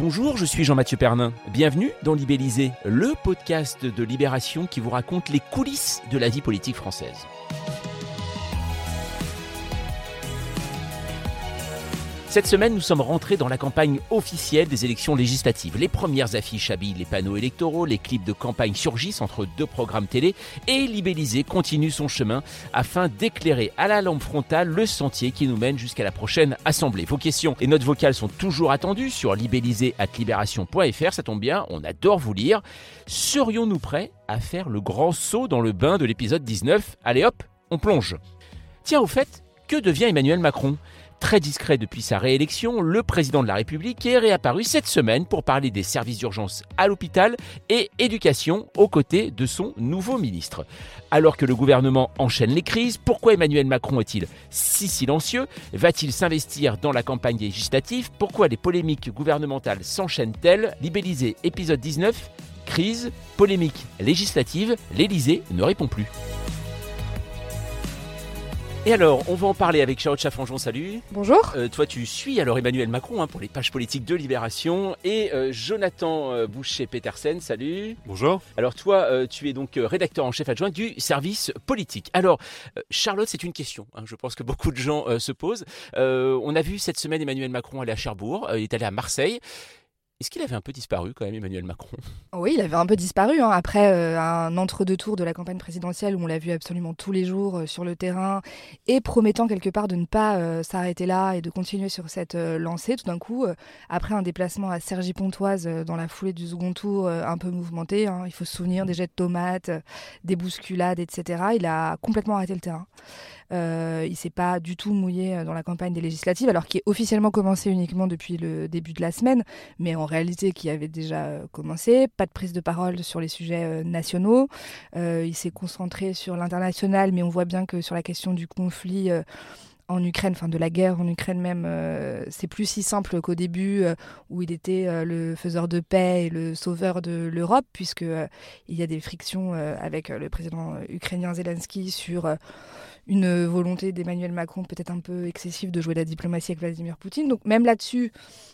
Bonjour, je suis Jean-Mathieu Pernin. Bienvenue dans Libellisé, le podcast de Libération qui vous raconte les coulisses de la vie politique française. Cette semaine, nous sommes rentrés dans la campagne officielle des élections législatives. Les premières affiches habillent les panneaux électoraux, les clips de campagne surgissent entre deux programmes télé et Libellisé continue son chemin afin d'éclairer à la lampe frontale le sentier qui nous mène jusqu'à la prochaine assemblée. Vos questions et notes vocales sont toujours attendues sur libellisé.libération.fr. Ça tombe bien, on adore vous lire. Serions-nous prêts à faire le grand saut dans le bain de l'épisode 19 Allez hop, on plonge. Tiens, au fait, que devient Emmanuel Macron? Très discret depuis sa réélection, le président de la République est réapparu cette semaine pour parler des services d'urgence à l'hôpital et éducation aux côtés de son nouveau ministre. Alors que le gouvernement enchaîne les crises, pourquoi Emmanuel Macron est-il si silencieux? Va-t-il s'investir dans la campagne législative? Pourquoi les polémiques gouvernementales s'enchaînent-elles? Libellisé épisode 19, crise, polémique législative, l'Élysée ne répond plus. Et alors, on va en parler avec Charlotte Chaffranjon, salut. Bonjour. Euh, toi, tu suis alors Emmanuel Macron hein, pour les pages politiques de Libération. Et euh, Jonathan euh, Boucher-Petersen, salut. Bonjour. Alors toi, euh, tu es donc euh, rédacteur en chef adjoint du service politique. Alors, euh, Charlotte, c'est une question, hein, je pense que beaucoup de gens euh, se posent. Euh, on a vu cette semaine Emmanuel Macron aller à Cherbourg, euh, il est allé à Marseille. Est-ce qu'il avait un peu disparu quand même, Emmanuel Macron? Oui, il avait un peu disparu hein, après euh, un entre-deux tours de la campagne présidentielle où on l'a vu absolument tous les jours euh, sur le terrain et promettant quelque part de ne pas euh, s'arrêter là et de continuer sur cette lancée. Tout d'un coup, après un déplacement à Cergy-Pontoise dans la foulée du second tour un peu mouvementé, hein, il faut se souvenir des jets de tomates, des bousculades, etc. Il a complètement arrêté le terrain. Euh, il s'est pas du tout mouillé euh, dans la campagne des législatives, alors qui est officiellement commencé uniquement depuis le début de la semaine, mais en réalité qui avait déjà euh, commencé. Pas de prise de parole sur les sujets nationaux. Il s'est concentré sur l'international, mais on voit bien que sur la question du conflit. en Ukraine, enfin de la guerre en Ukraine même, c'est plus si simple qu'au début où il était le faiseur de paix et le sauveur de l'Europe, puisque il y a des frictions avec le président ukrainien Zelensky sur une volonté d'Emmanuel Macron peut-être un peu excessive de jouer la diplomatie avec Vladimir Poutine. Donc même là-dessus,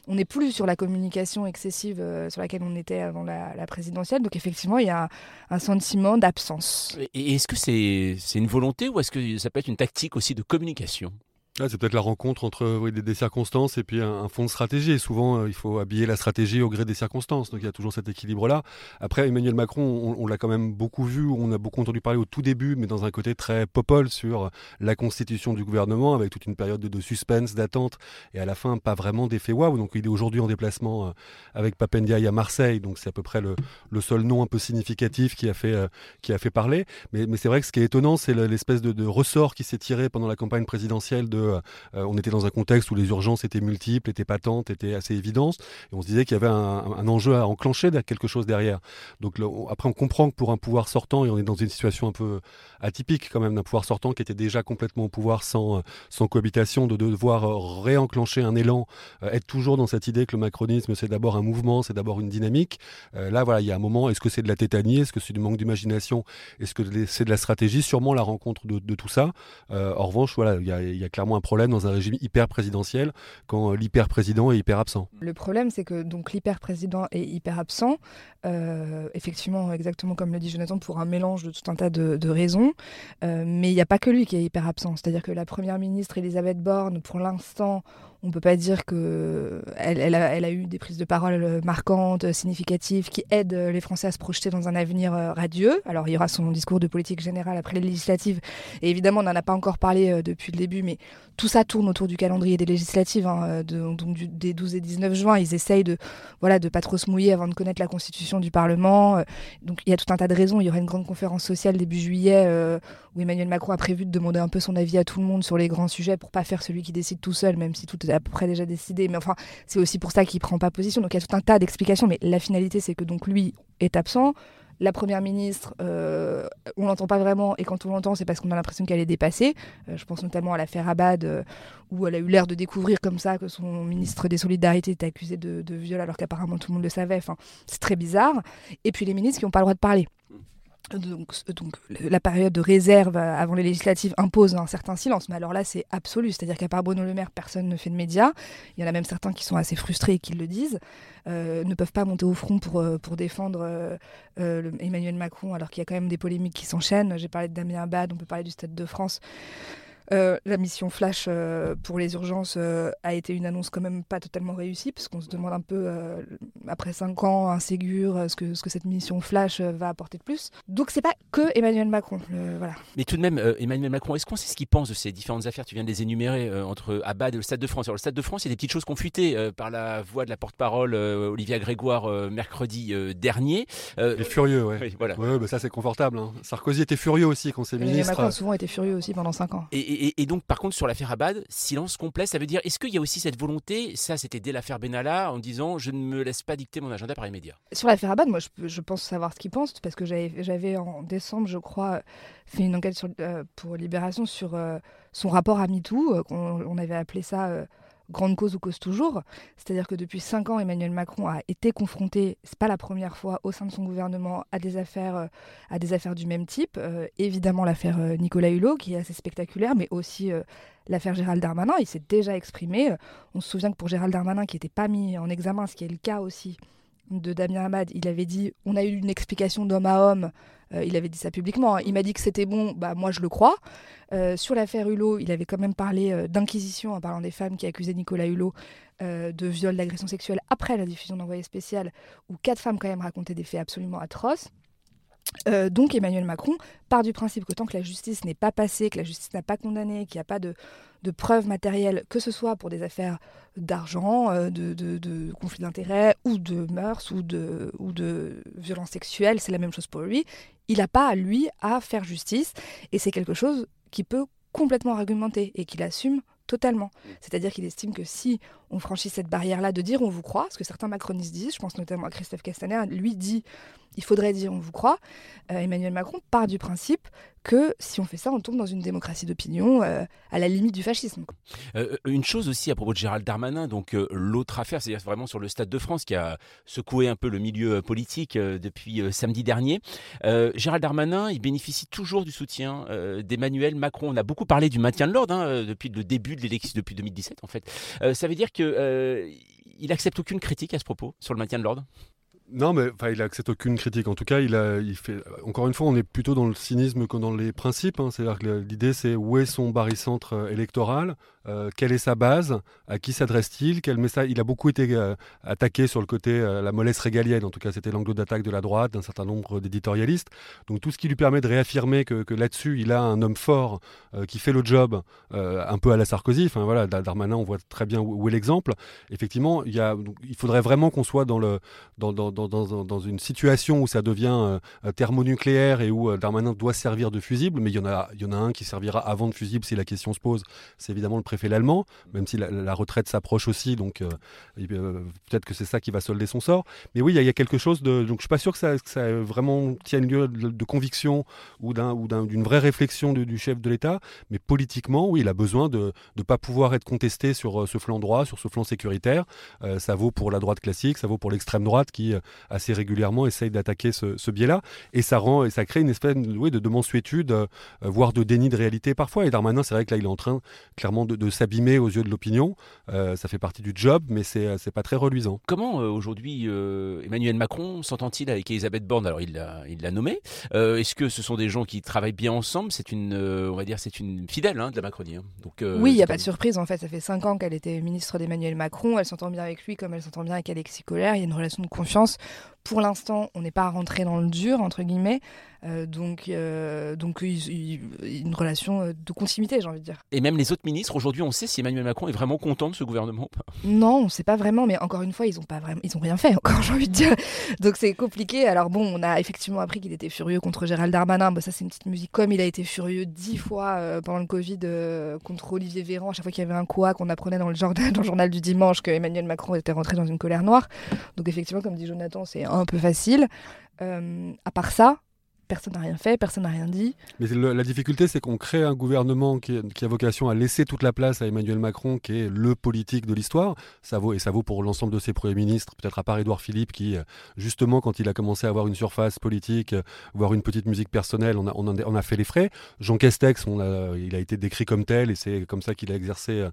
on n'est plus sur la communication excessive euh, sur laquelle on était avant la, la présidentielle. Donc effectivement, il y a un, sentiment d'absence. Et est-ce que c'est c'est une volonté ou est-ce que ça peut être une tactique aussi de communication? C'est peut-être la rencontre entre oui, des, circonstances et puis un, un fond de stratégie. Et souvent, euh, il faut habiller la stratégie au gré des circonstances. Donc il y a toujours cet équilibre-là. Après, Emmanuel Macron, on, l'a quand même beaucoup vu, on a beaucoup entendu parler au tout début, mais dans un côté très popole sur la constitution du gouvernement, avec toute une période de, suspense, d'attente, et à la fin, pas vraiment d'effet waouh. Donc il est aujourd'hui en déplacement euh, avec Papendiaï à Marseille, donc c'est à peu près le, seul nom un peu significatif qui a fait, euh, qui a fait parler. Mais, c'est vrai que ce qui est étonnant, c'est le- l'espèce de ressort qui s'est tiré pendant la campagne présidentielle de euh, on était dans un contexte où les urgences étaient multiples, étaient patentes, étaient assez évidentes, et on se disait qu'il y avait un, enjeu à enclencher quelque chose derrière. Donc après, on comprend que pour un pouvoir sortant, et on est dans une situation un peu atypique quand même d'un pouvoir sortant qui était déjà complètement au pouvoir sans, euh, cohabitation, de devoir euh, réenclencher un élan, être toujours dans cette idée que le macronisme c'est d'abord un mouvement, c'est d'abord une dynamique. Là, voilà, il y a un moment, est-ce que c'est de la tétanie, est-ce que c'est du manque d'imagination, est-ce que c'est de la stratégie? Sûrement la rencontre de, tout ça. En revanche, voilà, il y, y a clairement un problème dans un régime hyper présidentiel quand euh, l'hyper président est hyper absent. Le problème, c'est que donc l'hyper président est hyper absent. Euh, effectivement, exactement comme le dit Jonathan, pour un mélange de tout un tas de, raisons. Euh, mais il n'y a pas que lui qui est hyper absent. C'est-à-dire que la première ministre Elisabeth Borne, pour l'instant, On peut pas dire que elle, a, eu des prises de parole marquantes, significatives, qui aident les Français à se projeter dans un avenir radieux. Alors il y aura son discours de politique générale après les législatives, et évidemment on n'en a pas encore parlé depuis le début, mais tout ça tourne autour du calendrier des législatives, hein, donc des 12 et 19 juin. Ils essayent de voilà de pas trop se mouiller avant de connaître la constitution du Parlement. donc il y a tout un tas de raisons. Il y aura une grande conférence sociale début juillet où Emmanuel Macron a prévu de demander un peu son avis à tout le monde sur les grands sujets pour pas faire celui qui décide tout seul, même si tout est à peu près déjà décidé. Mais enfin, c'est aussi pour ça qu'il prend pas position. Donc il y a tout un tas d'explications. Mais la finalité, c'est que donc lui est absent. La première ministre, euh, on l'entend pas vraiment, et quand on l'entend, c'est parce qu'on a l'impression qu'elle est dépassée. Euh, je pense notamment à l'affaire Abad, euh, où elle a eu l'air de découvrir comme ça que son ministre des Solidarités était accusé de, de viol, alors qu'apparemment tout le monde le savait. Enfin, c'est très bizarre. Et puis les ministres qui n'ont pas le droit de parler. Donc, la période de réserve avant les législatives impose un certain silence, mais alors là c'est absolu, c'est-à-dire qu'à part Bruno Le Maire, personne ne fait de médias. Il y en a même certains qui sont assez frustrés et qui le disent, euh, ne peuvent pas monter au front pour, euh, pour défendre euh, Emmanuel Macron, alors qu'il y a quand même des polémiques qui s'enchaînent. J'ai parlé de Damien Abad, on peut parler du Stade de France. Euh, la mission Flash euh, pour les urgences euh, a été une annonce quand même pas totalement réussie, parce qu'on se demande un peu, après cinq ans, un Ségur, ce que, ce que cette mission Flash va apporter de plus. Donc c'est pas que Emmanuel Macron. voilà. Mais tout de même, Emmanuel Macron, est-ce qu'on sait ce qu'il pense de ces différentes affaires? Tu viens de les énumérer entre Abad et le Stade de France. Alors, le Stade de France, il y a des petites choses confutées par la voix de la porte-parole Olivia Grégoire mercredi dernier. il est furieux, ouais. voilà. ouais bah ça c'est confortable. Hein. Sarkozy était furieux aussi quand ses ministres. Macron a souvent été furieux aussi pendant cinq ans. Et, et, donc, par contre, sur l'affaire Abad, silence complet, ça veut dire, est-ce qu'il y a aussi cette volonté, ça c'était dès l'affaire Benalla, en disant, je ne me laisse pas dicter mon agenda par les médias? Sur l'affaire Abad, moi je, pense savoir ce qu'il pense, parce que j'avais en décembre, je crois, fait une enquête euh, pour Libération sur euh, son rapport à MeToo, euh, on, avait appelé ça grande cause ou cause toujours. C'est-à-dire que depuis cinq ans, Emmanuel Macron a été confronté, c'est pas la première fois, au sein de son gouvernement, à des affaires, euh, à des affaires du même type. Euh, évidemment, l'affaire euh, Nicolas Hulot, qui est assez spectaculaire, mais aussi l'affaire Gérald Darmanin. Il s'est déjà exprimé. On se souvient que pour Gérald Darmanin, qui n'était pas mis en examen, ce qui est le cas aussi de Damien Hamad, il avait dit on a eu une explication d'homme à homme. Euh, il avait dit ça publiquement. Hein. Il m'a dit que c'était bon, bah moi je le crois. Euh, sur l'affaire Hulot, il avait quand même parlé euh, d'inquisition en parlant des femmes qui accusaient Nicolas Hulot de viol, d'agression sexuelle après la diffusion d'envoyé spécial, où quatre femmes quand même racontaient des faits absolument atroces. Euh, donc Emmanuel Macron part du principe que tant que la justice n'est pas passée, que la justice n'a pas condamné, qu'il n'y a pas de, preuves matérielles, que ce soit pour des affaires d'argent, euh, de, conflits d'intérêts ou de mœurs ou de, ou de violences sexuelles, c'est la même chose pour lui, il n'a pas lui à faire justice et c'est quelque chose qui peut complètement argumenter et qu'il assume totalement. C'est-à-dire qu'il estime que si on franchit cette barrière-là de dire on vous croit, ce que certains macronistes disent, je pense notamment à Christophe Castaner, lui dit il faudrait dire on vous croit, euh, Emmanuel Macron part du principe que si on fait ça, on tombe dans une démocratie d'opinion euh, à la limite du fascisme. Euh, une chose aussi à propos de Gérald Darmanin, donc l'autre affaire, c'est-à-dire vraiment sur le Stade de France qui a secoué un peu le milieu politique depuis samedi dernier. Gérald Darmanin, il bénéficie toujours du soutien d'Emmanuel Macron. On a beaucoup parlé du maintien de l'ordre hein, depuis le début de l'élection, depuis 2017 en fait. ça veut dire qu'il accepte aucune critique à ce propos sur le maintien de l'ordre? Non, mais il accepte aucune critique. En tout cas, il a, fait. Encore une fois, on est plutôt dans le cynisme que dans les principes. Hein. C'est-à-dire que l'idée, c'est où est son barycentre euh, électoral, euh, quelle est sa base, à qui s'adresse-t-il, quel message? Il a beaucoup été euh, attaqué sur le côté la mollesse régalienne. En tout cas, c'était l'angle d'attaque de la droite, d'un certain nombre d'éditorialistes. Donc, tout ce qui lui permet de réaffirmer que, là-dessus, il a un homme fort qui fait le job, un peu à la Sarkozy. Enfin voilà, Darmanin, on voit très bien où, est l'exemple. Effectivement, il, faudrait vraiment qu'on soit dans une situation où ça devient euh, thermonucléaire et où euh, Darmanin doit servir de fusible, mais il y, en a, il y en a un qui servira avant de fusible si la question se pose, c'est évidemment le préfet l'allemand, même si la, retraite s'approche aussi, donc euh, peut-être que c'est ça qui va solder son sort. Mais oui, il y, a, quelque chose de... Donc je suis pas sûr que ça, ça vraiment tienne lieu de, conviction ou d'une vraie réflexion du chef de l'État, mais politiquement, oui, il a besoin de ne pas pouvoir être contesté sur ce flanc droit, sur ce flanc sécuritaire. ça vaut pour la droite classique, ça vaut pour l'extrême droite qui assez régulièrement essaye d'attaquer ce, biais-là. Et ça rend et ça crée une espèce de, de mensuétude, euh, voire de déni de réalité parfois. Et Darmanin, c'est vrai que là, il est en train clairement de s'abîmer aux yeux de l'opinion. ça fait partie du job, mais c'est c'est pas très reluisant. Comment aujourd'hui Emmanuel Macron s'entend-il avec Elisabeth Borne? Alors il l'a il l'a nommé. Est-ce que ce sont des gens qui travaillent bien ensemble? C'est une on va dire c'est une fidèle hein, de la Macronie. Hein. Donc oui, il n'y a pas de surprise en fait. Ça fait cinq ans qu'elle était ministre d'Emmanuel Macron. Elle s'entend bien avec lui comme elle s'entend bien avec Alexis Collère. Il y a une relation de confiance. Pour l'instant, on n'est pas rentré dans le dur, entre guillemets. Euh, donc, euh, donc une relation euh, de continuité, j'ai envie de dire. Et même les autres ministres, aujourd'hui, on sait si Emmanuel Macron est vraiment content de ce gouvernement Non, on ne sait pas vraiment, mais encore une fois, ils n'ont pas vraiment, ils ont rien fait encore, j'ai envie de dire. Donc c'est compliqué. Alors bon, on a effectivement appris qu'il était furieux contre Gérald Darmanin. Ça, c'est une petite musique. Comme il a été furieux dix fois pendant le Covid contre Olivier Véran, à chaque fois qu'il y avait un quoi qu'on apprenait dans le, dans le journal du dimanche que Emmanuel Macron était rentré dans une colère noire. Donc effectivement, comme dit Jonathan, c'est un peu facile. à part ça, personne n'a rien fait, personne n'a rien dit. Mais la difficulté, c'est qu'on crée un gouvernement qui, a vocation à laisser toute la place à Emmanuel Macron, qui est le politique de l'histoire. Ça vaut, et ça vaut pour l'ensemble de ses premiers ministres, peut-être à part Édouard Philippe, qui, justement, quand il a commencé à avoir une surface politique, voire une petite musique personnelle, on a, on fait les frais. Jean Castex, il a été décrit comme tel, et c'est comme ça qu'il a exercé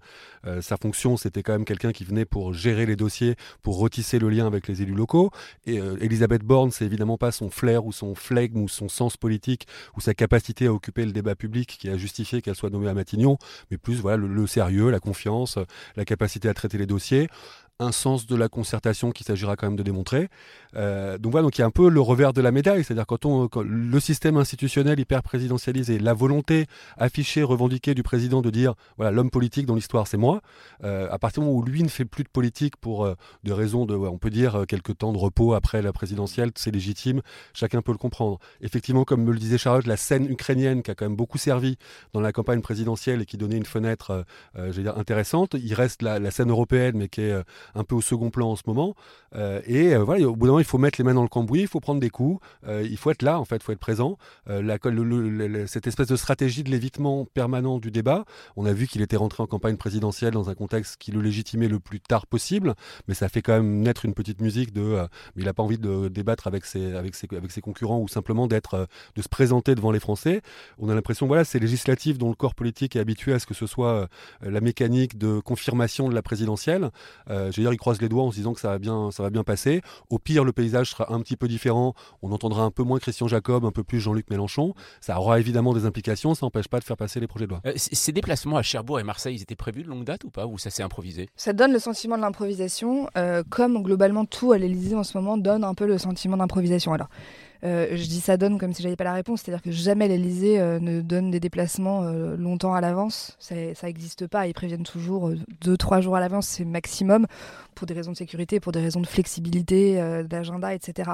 euh, sa fonction. C'était quand même quelqu'un qui venait pour gérer les dossiers, pour retisser le lien avec les élus locaux. Et euh, Elisabeth Borne, c'est évidemment pas son flair ou son flegme ou son sens politique ou sa capacité à occuper le débat public qui a justifié qu'elle soit nommée à Matignon, mais plus voilà le sérieux, la confiance, la capacité à traiter les dossiers un sens de la concertation qu'il s'agira quand même de démontrer. Euh, donc voilà, donc il y a un peu le revers de la médaille, c'est-à-dire quand, on, le système institutionnel hyper présidentialisé, la volonté affichée, revendiquée du président de dire voilà l'homme politique dans l'histoire c'est moi. Euh, à partir du moment où lui ne fait plus de politique pour euh, raisons de, on peut dire quelques temps de repos après la présidentielle, c'est légitime, chacun peut le comprendre. Effectivement, comme me le disait Charlotte, la scène ukrainienne qui a quand même beaucoup servi dans la campagne présidentielle et qui donnait une fenêtre, dire intéressante. Il reste la, la scène européenne, mais qui est un peu au second plan en ce moment. Euh, et euh, voilà, au bout d'un moment, il faut mettre les mains dans le cambouis, il faut prendre des coups, euh, il faut être là, en fait, il faut être présent. Cette espèce de stratégie de l'évitement permanent du débat, on a vu qu'il était rentré en campagne présidentielle dans un contexte qui le légitimait le plus tard possible, mais ça fait quand même naître une petite musique de. il n'a pas envie de débattre avec ses, avec ses, avec ses concurrents ou simplement d'être, de se présenter devant les Français. On a l'impression, voilà, c'est législatif dont le corps politique est habitué à ce que ce soit la mécanique de confirmation de la présidentielle. J'ai il croise les doigts en se disant que ça va bien, ça va bien passer. Au pire, le paysage sera un petit peu différent. On entendra un peu moins Christian Jacob, un peu plus Jean-Luc Mélenchon. Ça aura évidemment des implications. Ça n'empêche pas de faire passer les projets de loi. Euh, ces déplacements à Cherbourg et Marseille, ils étaient prévus de longue date ou pas Ou ça s'est improvisé? Ça donne le sentiment de l'improvisation, euh, comme globalement tout à l'Élysée en ce moment donne un peu le sentiment d'improvisation. Alors, je dis ça donne comme si j'avais pas la réponse, c'est-à-dire que jamais l'Elysée euh, ne donne des déplacements euh, longtemps à l'avance. Ça n'existe pas. Ils préviennent toujours deux, trois jours à l'avance, c'est maximum, pour des raisons de sécurité, pour des raisons de flexibilité, d'agenda, etc.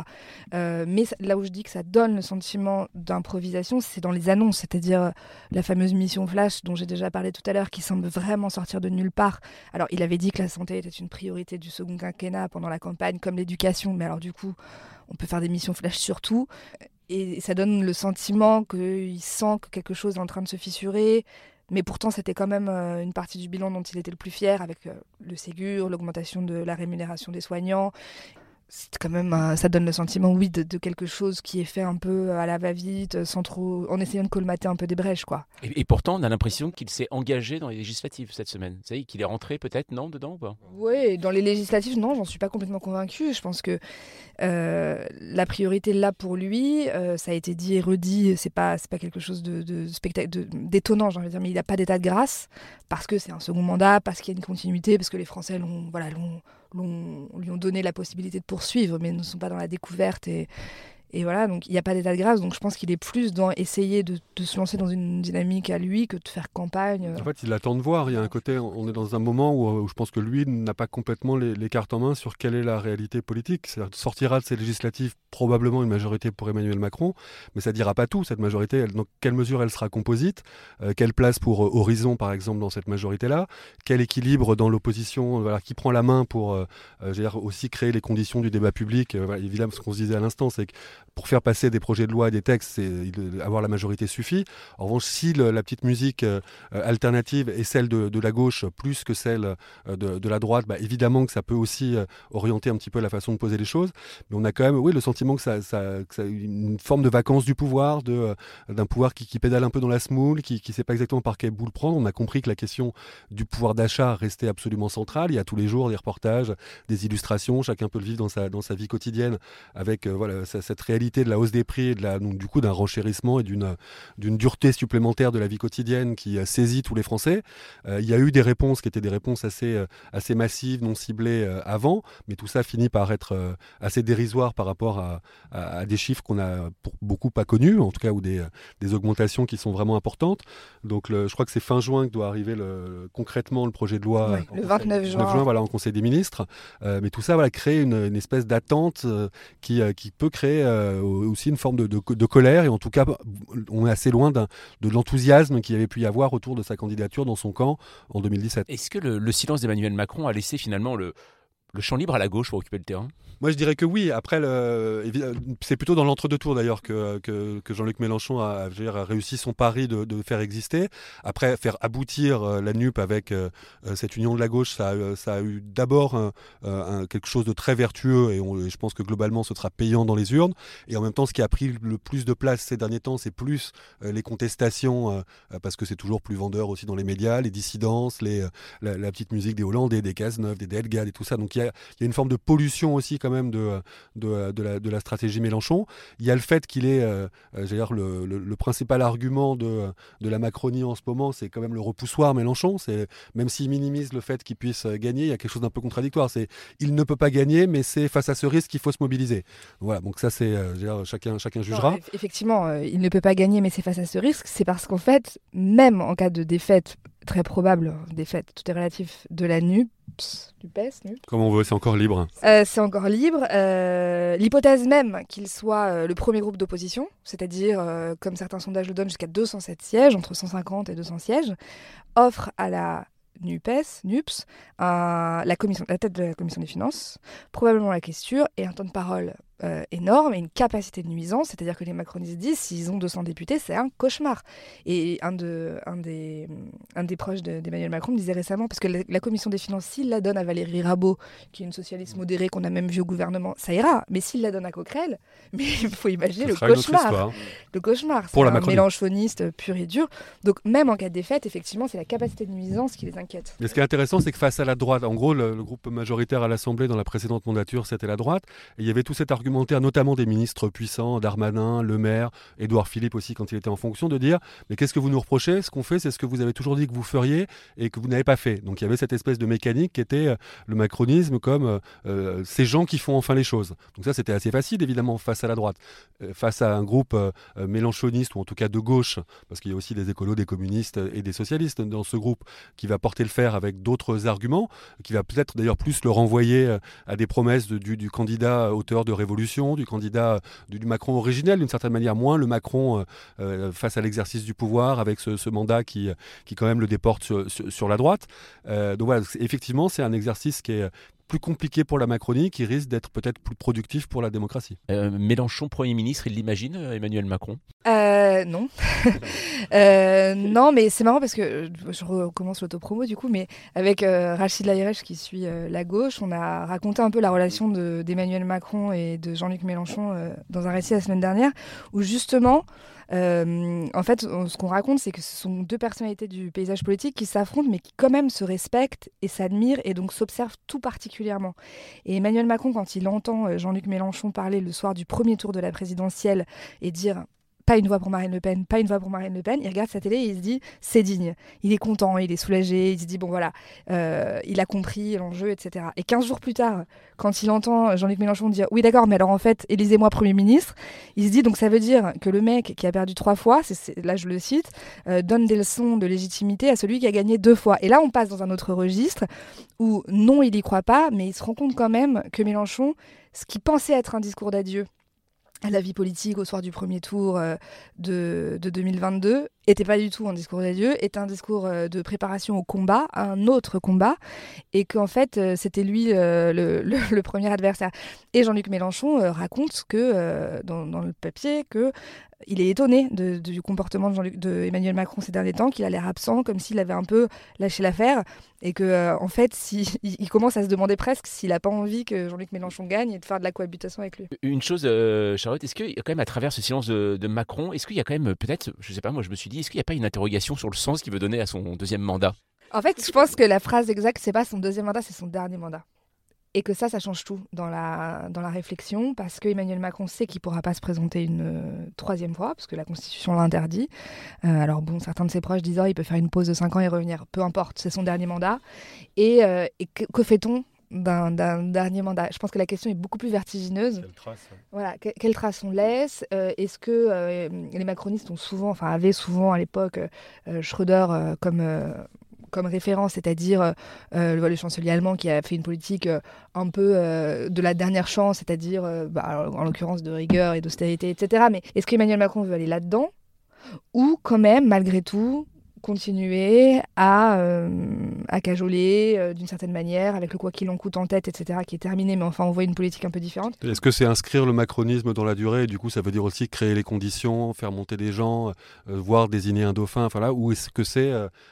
mais là où je dis que ça donne le sentiment d'improvisation, c'est dans les annonces, c'est-à-dire la fameuse mission flash dont j'ai déjà parlé tout à l'heure, qui semble vraiment sortir de nulle part. Alors, il avait dit que la santé était une priorité du second quinquennat pendant la campagne, comme l'éducation, mais alors du coup, on peut faire des missions flash sur tout. Et ça donne le sentiment qu'il sent que quelque chose est en train de se fissurer. Mais pourtant, c'était quand même euh, une partie du bilan dont il était le plus fier, avec euh, le Ségur, l'augmentation de la rémunération des soignants c'est quand même ça donne le sentiment oui de, quelque chose qui est fait un peu à la va-vite sans trop en essayant de colmater un peu des brèches quoi. Et, pourtant on a l'impression qu'il s'est engagé dans les législatives cette semaine. Vous savez qu'il est rentré peut-être non dedans ou pas? Oui dans les législatives non j'en suis pas complètement convaincue. Je pense que euh, la priorité là pour lui euh, ça a été dit et redit c'est pas c'est pas quelque chose de, de, d'étonnant j'ai envie de dire mais il n'a pas d'état de grâce parce que c'est un second mandat parce qu'il y a une continuité parce que les Français l'ont voilà l'ont lui ont donné la possibilité de poursuivre, mais ne sont pas dans la découverte et, et voilà, donc il n'y a pas d'état de grâce. Donc je pense qu'il est plus dans essayer de, se lancer dans une dynamique à lui que de faire campagne. En fait, il attend de voir. Il y a un côté, on est dans un moment où, je pense que lui n'a pas complètement les, cartes en main sur quelle est la réalité politique. C'est-à-dire sortira de ces législatives probablement une majorité pour Emmanuel Macron, mais ça ne dira pas tout. Cette majorité, dans quelle mesure elle sera composite euh, Quelle place pour euh, Horizon, par exemple, dans cette majorité-là Quel équilibre dans l'opposition voilà, Qui prend la main pour euh, aussi créer les conditions du débat public Évidemment, ce qu'on se disait à l'instant, c'est que pour faire passer des projets de loi et des textes, avoir la majorité suffit. En revanche, si la petite musique alternative est celle de, la gauche plus que celle de, la droite, bah, évidemment que ça peut aussi orienter un petit peu la façon de poser les choses. Mais on a quand même, oui, le sentiment que ça, ça, une forme de vacances du pouvoir, d'un pouvoir qui, pédale un peu dans la smoule, qui ne sait pas exactement par quel bout le prendre. On a compris que la question du pouvoir d'achat restait absolument centrale. Il y a tous les jours des reportages, des illustrations. Chacun peut le vivre dans sa, dans sa vie quotidienne avec euh, voilà, cette réalité de la hausse des prix et de la, donc, du coup d'un renchérissement et d'une, dureté supplémentaire de la vie quotidienne qui euh, saisit tous les Français. Euh, il y a eu des réponses qui étaient des réponses assez, assez massives, non ciblées avant, mais tout ça finit par être assez dérisoire par rapport à, à, des chiffres qu'on a pour beaucoup pas connus, en tout cas, ou des, des augmentations qui sont vraiment importantes. Donc le, je crois que c'est fin juin que doit arriver le, concrètement le projet de loi. le 29 juin. voilà, en Conseil des ministres. Euh, mais tout ça voilà, crée une, espèce d'attente euh, qui, euh, qui peut créer aussi une forme de, colère. Et en tout cas, on est assez loin de l'enthousiasme qu'il avait pu y avoir autour de sa candidature dans son camp en 2017. Est-ce que le silence d'Emmanuel Macron a laissé finalement le, le champ libre à la gauche pour occuper le terrain Moi, je dirais que oui. Après, c'est plutôt dans l'entre-deux tours d'ailleurs que, que, Jean-Luc Mélenchon a, réussi son pari de, faire exister. Après, faire aboutir euh, la NUP avec euh, euh, cette union de la gauche, ça, a eu d'abord quelque chose de très vertueux et, je pense que globalement, ce sera payant dans les urnes. Et en même temps, ce qui a pris le plus de place ces derniers temps, c'est plus les contestations, parce que c'est toujours plus vendeur aussi dans les médias, les dissidences, les, la, petite musique des Hollandais, des Cazeneuve, des Delgado et tout ça. Donc, il y, a une forme de pollution aussi quand même de, de, la, stratégie Mélenchon. Il y a le fait qu'il est, euh, euh dire, le, le, principal argument de, de la Macronie en ce moment, c'est quand même le repoussoir Mélenchon. C'est même s'il minimise le fait qu'il puisse euh, gagner, il y a quelque chose d'un peu contradictoire. C'est il ne peut pas gagner, mais c'est face à ce risque qu'il faut se mobiliser. Voilà, donc ça c'est, euh, chacun chacun jugera. effectivement, il ne peut pas gagner, mais c'est face à ce risque. C'est parce qu'en fait, même en cas de défaite très probable, défaite, tout est relatif, de la NUP, du PES, Comme on veut, c'est encore libre. Euh, c'est encore libre. Euh, l'hypothèse même qu'il soit euh, le premier groupe d'opposition, c'est-à-dire, comme certains sondages le donnent, jusqu'à 207 sièges, entre 150 et 200 sièges, offre à la NUPES, NUPS, la, commission, la tête de la commission des finances, probablement la question et un temps de parole euh, énorme et une capacité de nuisance, c'est-à-dire que les macronistes disent s'ils ont 200 députés, c'est un cauchemar. Et un, de, un, des, un des proches d'Emmanuel Macron me disait récemment, parce que la, commission des finances, s'il la donne à Valérie Rabault, qui est une socialiste modérée qu'on a même vu au gouvernement, ça ira. Mais s'il la donne à Coquerel, mais il faut imaginer le cauchemar. Le cauchemar. Pour la un mélanchoniste pur et dur. Donc même en cas de défaite, effectivement, c'est la capacité de nuisance qui les inquiète. Mais ce qui est intéressant, c'est que face à la droite, en gros, le, le groupe majoritaire à l'Assemblée dans la précédente mandature, c'était la droite. Et il y avait tout cet argument notamment des ministres puissants, Darmanin, Le Maire, Édouard Philippe aussi quand il était en fonction, de dire mais qu'est-ce que vous nous reprochez? Ce qu'on fait, c'est ce que vous avez toujours dit que vous feriez et que vous n'avez pas fait. Donc il y avait cette espèce de mécanique qui était euh, le macronisme comme euh, euh, ces gens qui font enfin les choses. Donc ça, c'était assez facile évidemment face à la droite, face à un groupe mélanchoniste ou en tout cas de gauche, parce qu'il y a aussi des écolos, des communistes et des socialistes dans ce groupe qui va porter le fer avec d'autres arguments, qui va peut-être d'ailleurs plus le renvoyer à des promesses du candidat auteur de révolution du candidat du, Macron originel, d'une certaine manière, moins le Macron euh, euh, face à l'exercice du pouvoir avec ce, mandat qui, quand même le déporte sur, la droite. Euh, donc voilà, effectivement, c'est un exercice qui est, plus compliqué pour la Macronie, qui risque d'être peut-être plus productif pour la démocratie. Euh, Mélenchon, Premier ministre, il l'imagine, euh, Emmanuel Macron? Euh, Non. euh, non, mais c'est marrant parce que je recommence l'autopromo du coup, mais avec Rachid Laïrech qui suit la gauche, on a raconté un peu la relation d'Emmanuel Macron et de Jean-Luc Mélenchon dans un récit la semaine dernière, où justement, euh, en fait, ce qu'on raconte, c'est que ce sont deux personnalités du paysage politique qui s'affrontent, mais qui quand même se respectent et s'admirent et donc s'observent tout particulièrement. Et Emmanuel Macron, quand il entend euh, Jean-Luc Mélenchon parler le soir du premier tour de la présidentielle et dire pas une voix pour Marine Le Pen, pas une voix pour Marine Le Pen. Il regarde sa télé et il se dit c'est digne. Il est content, il est soulagé, il se dit bon voilà, euh, il a compris l'enjeu, etc. Et 15 jours plus tard, quand il entend Jean-Luc Mélenchon dire oui d'accord, mais alors en fait, élisez-moi Premier ministre, il se dit donc ça veut dire que le mec qui a perdu trois fois, là je le cite, euh, donne des leçons de légitimité à celui qui a gagné deux fois. Et là on passe dans un autre registre où non, il y croit pas, mais il se rend compte quand même que Mélenchon, ce qui pensait être un discours d'adieu, à la vie politique au soir du premier tour euh, de, 2022 était pas du tout un discours d'adieu, est un discours euh, de préparation au combat, un autre combat, et qu'en fait euh, c'était lui euh, le, premier adversaire. Et Jean-Luc Mélenchon raconte que dans, le papier que il est étonné du comportement de, de Emmanuel Macron ces derniers temps, qu'il a l'air absent, comme s'il avait un peu lâché l'affaire, et que en fait, il, commence à se demander presque s'il n'a pas envie que Jean-Luc Mélenchon gagne et de faire de la cohabitation avec lui. Une chose, Charlotte, est-ce qu'il y a quand même à travers ce silence de, Macron, est-ce qu'il y a quand même peut-être, je sais pas, moi je me suis dit, est-ce qu'il n'y a pas une interrogation sur le sens qu'il veut donner à son deuxième mandat? En fait, je pense que la phrase exacte, c'est pas son deuxième mandat, c'est son dernier mandat et que ça, ça change tout dans la, dans la réflexion, parce que Emmanuel Macron sait qu'il ne pourra pas se présenter une euh, troisième fois, parce que la Constitution l'interdit. Euh, alors bon, certains de ses proches disent, oh, il peut faire une pause de 5 ans et revenir. Peu importe, c'est son dernier mandat. Et, euh, que, fait-on d'un dernier mandat Je pense que la question est beaucoup plus vertigineuse. Quelle trace Voilà, quelle trace on laisse? Est-ce que les macronistes ont souvent, enfin avaient souvent à l'époque Schröder comme comme référence, c'est-à-dire euh, euh, le chancelier allemand qui a fait une politique euh, un peu de la dernière chance, c'est-à-dire bah, en l'occurrence de rigueur et d'austérité, etc. Mais est-ce qu'Emmanuel Macron veut aller là-dedans? Ou quand même, malgré tout, continuer à, euh, à cajoler euh, d'une certaine manière, avec le quoi qu'il en coûte en tête, etc., qui est terminé, mais enfin on voit une politique un peu différente. Est-ce que c'est inscrire le macronisme dans la durée, et du coup ça veut dire aussi créer les conditions, faire monter des gens, euh, voir désigner un dauphin, enfin là, ou est-ce que c'est,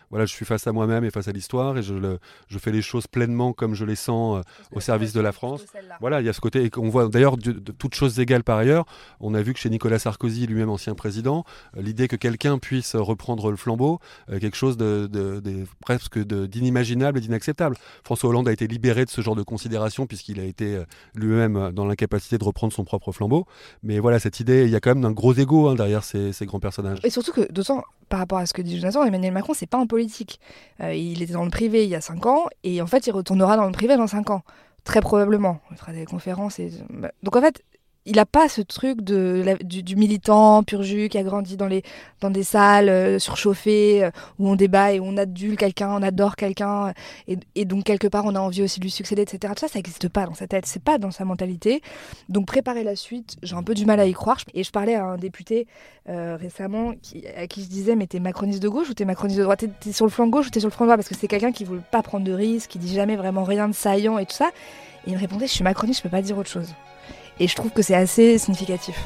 voilà, je suis face à moi-même et face à l'histoire, et je, le, je fais les choses pleinement comme je les sens au service de la France Voilà, il y a ce côté, et on voit d'ailleurs de, toutes choses égales par ailleurs, on a vu que chez Nicolas Sarkozy, lui-même ancien président, l'idée que quelqu'un puisse reprendre le flambeau, quelque chose de, presque d'inimaginable et d'inacceptable. François Hollande a été libéré de ce genre de considération puisqu'il a été euh, lui-même euh, dans l'incapacité de reprendre son propre flambeau. Mais voilà, cette idée, il y a quand même un gros ego hein, derrière ces, grands personnages. Et surtout que, d'autant par rapport à ce que dit Jonathan, Emmanuel Macron, c'est pas un politique. il était dans le privé il y a 5 ans et en fait, il retournera dans le privé dans 5 ans. Très probablement. Il fera des conférences. Et... Donc en fait, il n'a pas ce truc de, du, militant pur jus qui a grandi dans, les, dans des salles euh, surchauffées euh, où on débat et où on adule quelqu'un, on adore quelqu'un et, donc quelque part on a envie aussi de lui succéder, etc. Ça, ça n'existe pas dans sa tête, c'est pas dans sa mentalité. Donc préparer la suite, j'ai un peu du mal à y croire. Et je parlais à un député euh, récemment qui, à qui je disais mais t'es macroniste de gauche ou t'es macroniste de droite? T'es sur le flanc gauche ou t'es sur le flanc droit Parce que c'est quelqu'un qui ne veut pas prendre de risques, qui dit jamais vraiment rien de saillant et tout ça. Et il me répondait je suis macroniste, je peux pas dire autre chose. Et je trouve que c'est assez significatif.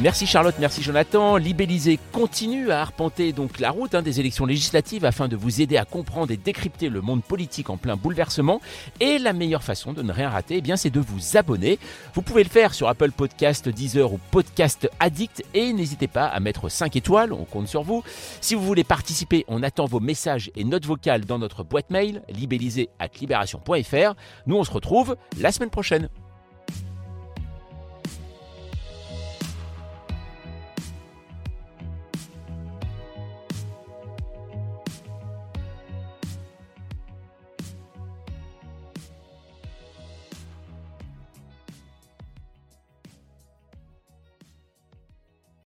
Merci Charlotte, merci Jonathan. Libellisé continue à arpenter donc la route hein, des élections législatives afin de vous aider à comprendre et décrypter le monde politique en plein bouleversement. Et la meilleure façon de ne rien rater, eh bien, c'est de vous abonner. Vous pouvez le faire sur Apple Podcast, Deezer ou Podcast Addict et n'hésitez pas à mettre 5 étoiles, on compte sur vous. Si vous voulez participer, on attend vos messages et notes vocales dans notre boîte mail libellisé at libération.fr. Nous on se retrouve la semaine prochaine.